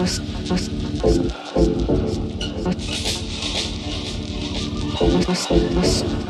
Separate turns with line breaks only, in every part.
Just
Thank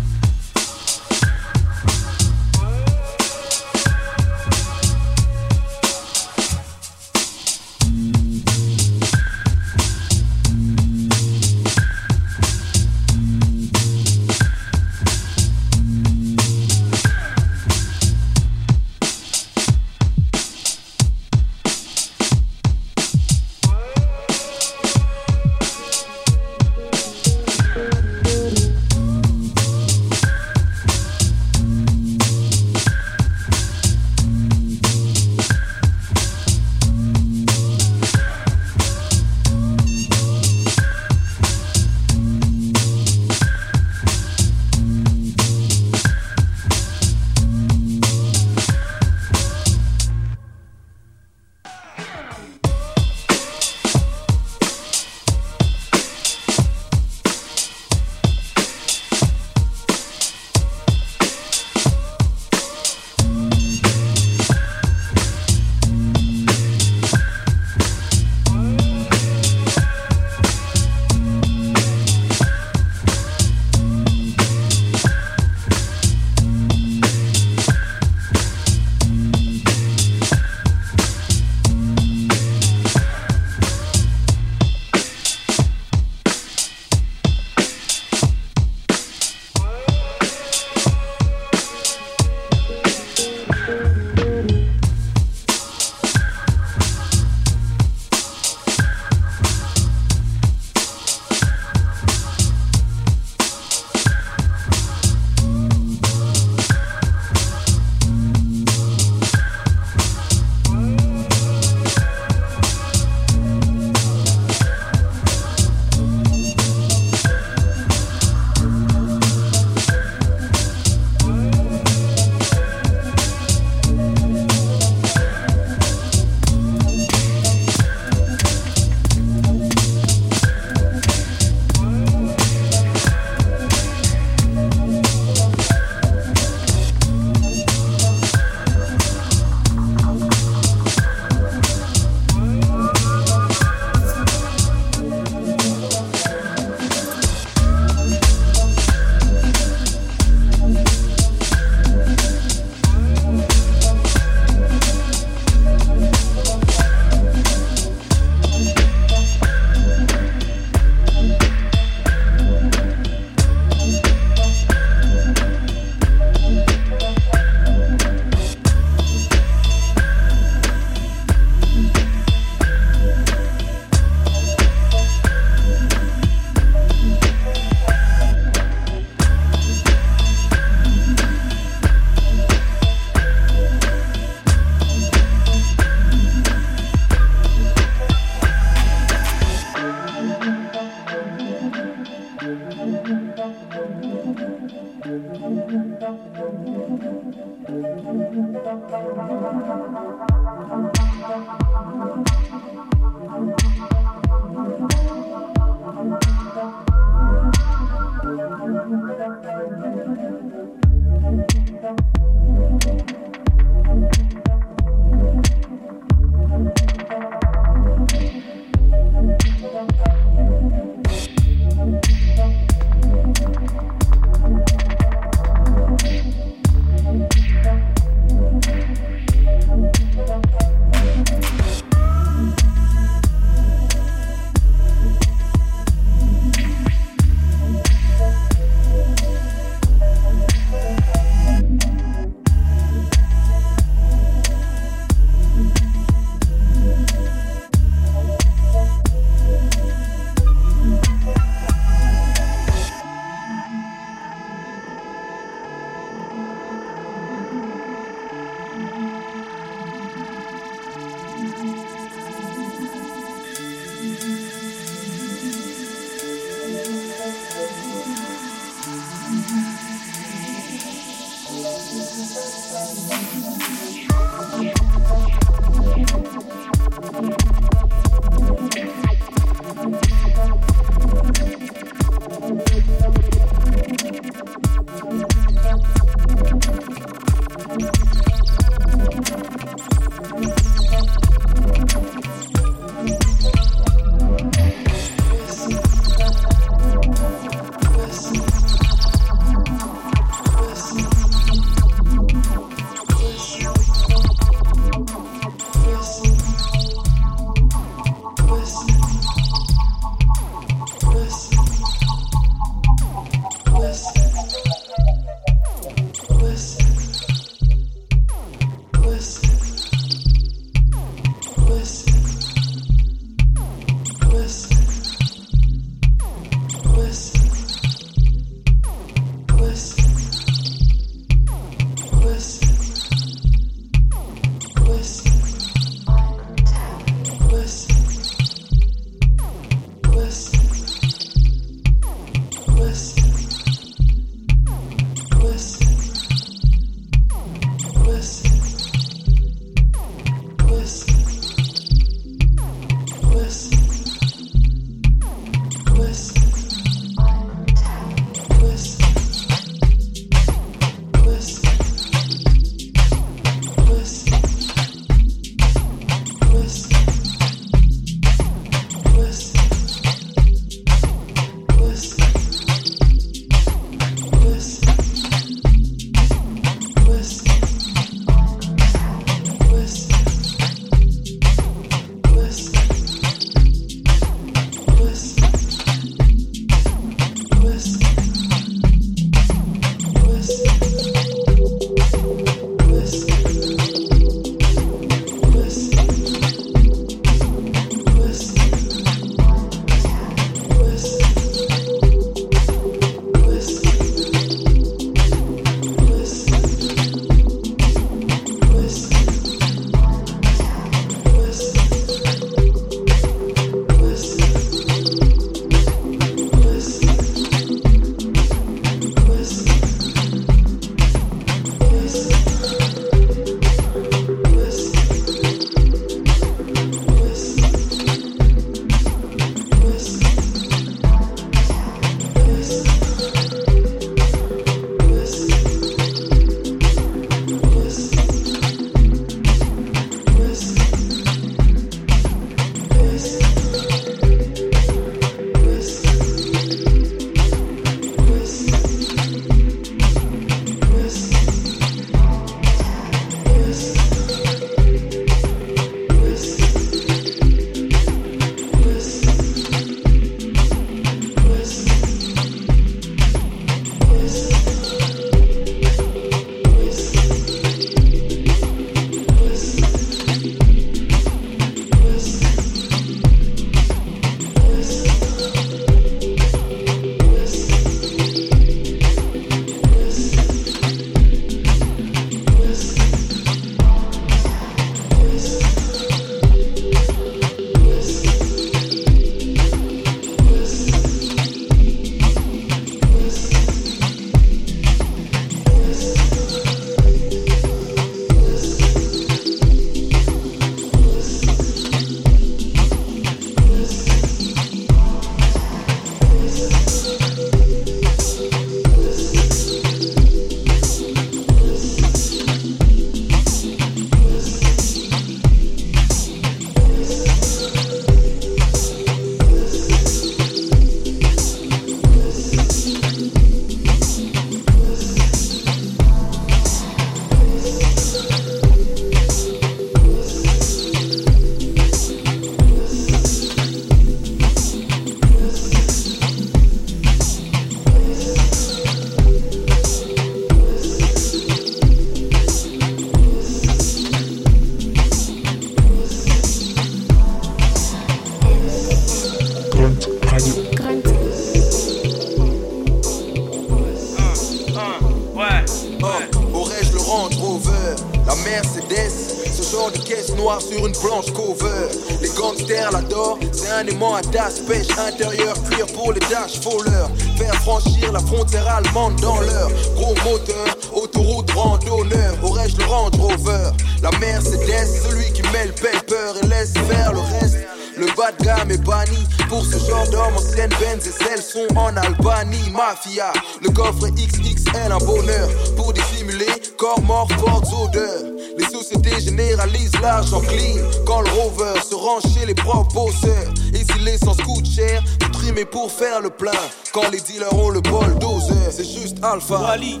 dans leur gros moteur, autoroute randonneur. Aurais-je le Range Rover, la Mercedes, celui qui met le paper et laisse faire le reste. Le bas de gamme est banni pour ce genre d'homme. Anciennes Benz et celles sont en Albanie. Mafia, le coffre XXL, un bonheur pour dissimuler corps mort, fortes odeurs. Les sociétés généralisent l'argent clean quand le rover se rend chez les propres bosseurs. Et s'il est sans coûte cher, vous trimez pour faire le plein. Quand les dealers ont le bol doseur, c'est juste alpha.
Wally,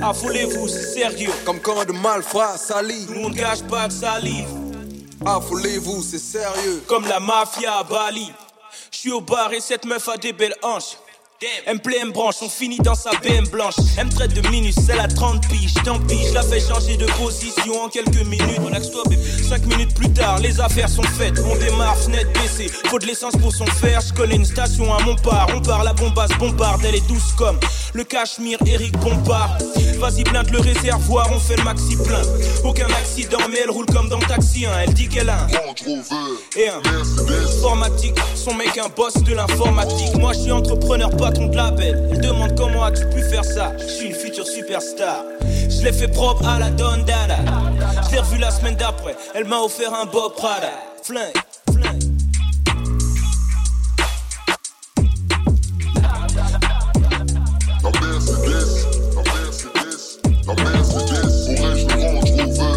affolez-vous, c'est sérieux.
Comme quand de malfrats salit.
Nous on ne gâche pas de salive.
Affolez-vous, c'est sérieux.
Comme la mafia à Bali. Je suis au bar et cette meuf a des belles hanches. Elle me plaît, elle me branche, on finit dans sa BM blanche. Elle me traite de minus, elle a 30 piges, tant pis, je la fais changer de position en quelques minutes. Relax-toi, bébé. 5 minutes plus tard, les affaires sont faites. On démarre, fenêtre baissée. Faut de l'essence pour son fer. Je connais une station à Montpart. On part, la bombasse bombarde, elle est douce comme le cachemire, Eric Bompard. Vas-y, blinde le réservoir, on fait le maxi plein. Aucun accident, mais elle roule comme dans le taxi. hein. Elle dit qu'elle a un et un informatique. Son mec, un boss de l'informatique. Moi, je suis entrepreneur, patron. Elle demande comment as-tu pu faire ça. Je suis une future superstar. Je l'ai fait propre à la Don Dada. Je l'ai revu la semaine d'après. Elle m'a offert un Bob Prada. Flingue.
La Mercedes, la Mercedes, la Mercedes, aurais-je le Range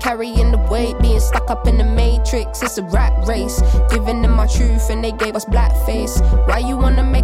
carrying the weight, being stuck up in the matrix. It's a rat race. Giving them my truth and they gave us blackface. Why you wanna make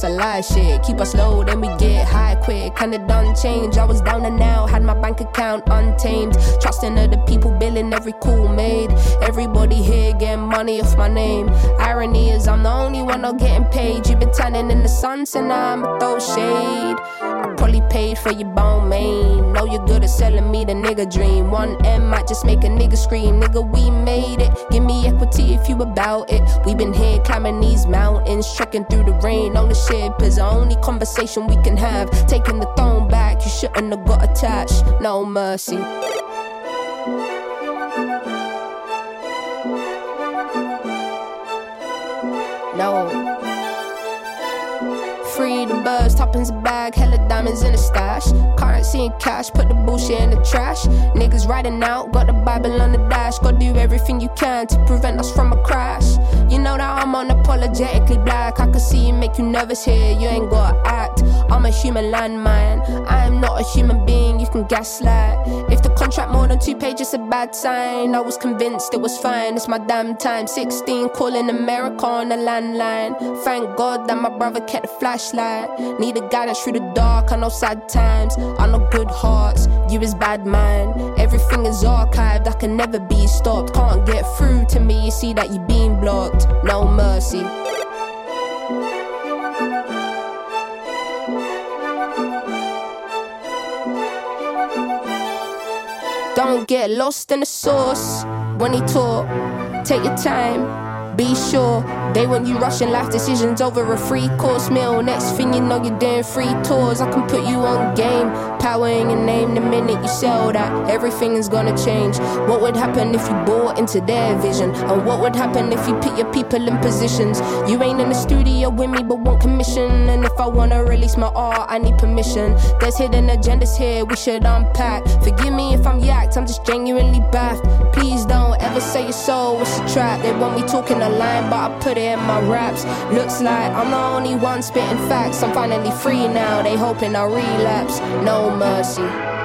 us a lie shit. Keep us low, then we get high quick. Kinda done change. I was down and now, had my bank account untamed. Trusting other people, billing every cool made. Everybody here getting money off my name. Irony is I'm the only one not getting paid. You've been tanning in the sun, so now I'ma throw shade. I probably paid for your bone main. Know you're good at selling me the nigga dream. One M might just make a nigga scream. Nigga, we made it. Give me equity if you about it. We been here climbing these mountains, trekking through the rain on the ship is the only conversation we can have. Taking the throne back, you shouldn't have got attached. No mercy. No. Free the birds, toppings a bag, hella diamonds in a stash. Currency and cash, put the bullshit in the trash. Niggas riding out, got the Bible on the dash. Gotta do everything you can to prevent us from a crash. You know that I'm unapologetically black. I can see you make you nervous here, you ain't gotta act. I'm a human landmine, I am not a human being, you can gaslight. If the contract more than two pages, a bad sign. I was convinced it was fine, it's my damn time. 16, calling America on the landline. Thank God that my brother kept the Need a guidance through the dark, I know sad times, I know good hearts. You is bad man, everything is archived, I can never be stopped. Can't get through to me, you see that you being blocked. No mercy. Don't get lost in the sauce when he talk. Take your time be sure they want you rushing life decisions over a free course meal. Next thing you know, you're doing free tours. I can put you on game, power in your name the minute you sell that. Everything is gonna change. What would happen if you bought into their vision? And what would happen if you put your people in positions? You ain't in the studio with me, but want commission. And if I wanna release my art, I need permission. There's hidden agendas here we should unpack. Forgive me if I'm yacked, I'm just genuinely baffed. Please don't ever say your soul was a trap. They want me talking a line, but I put it in my raps. Looks like I'm the only one spitting facts. I'm finally free now, they hoping I relapse. No mercy.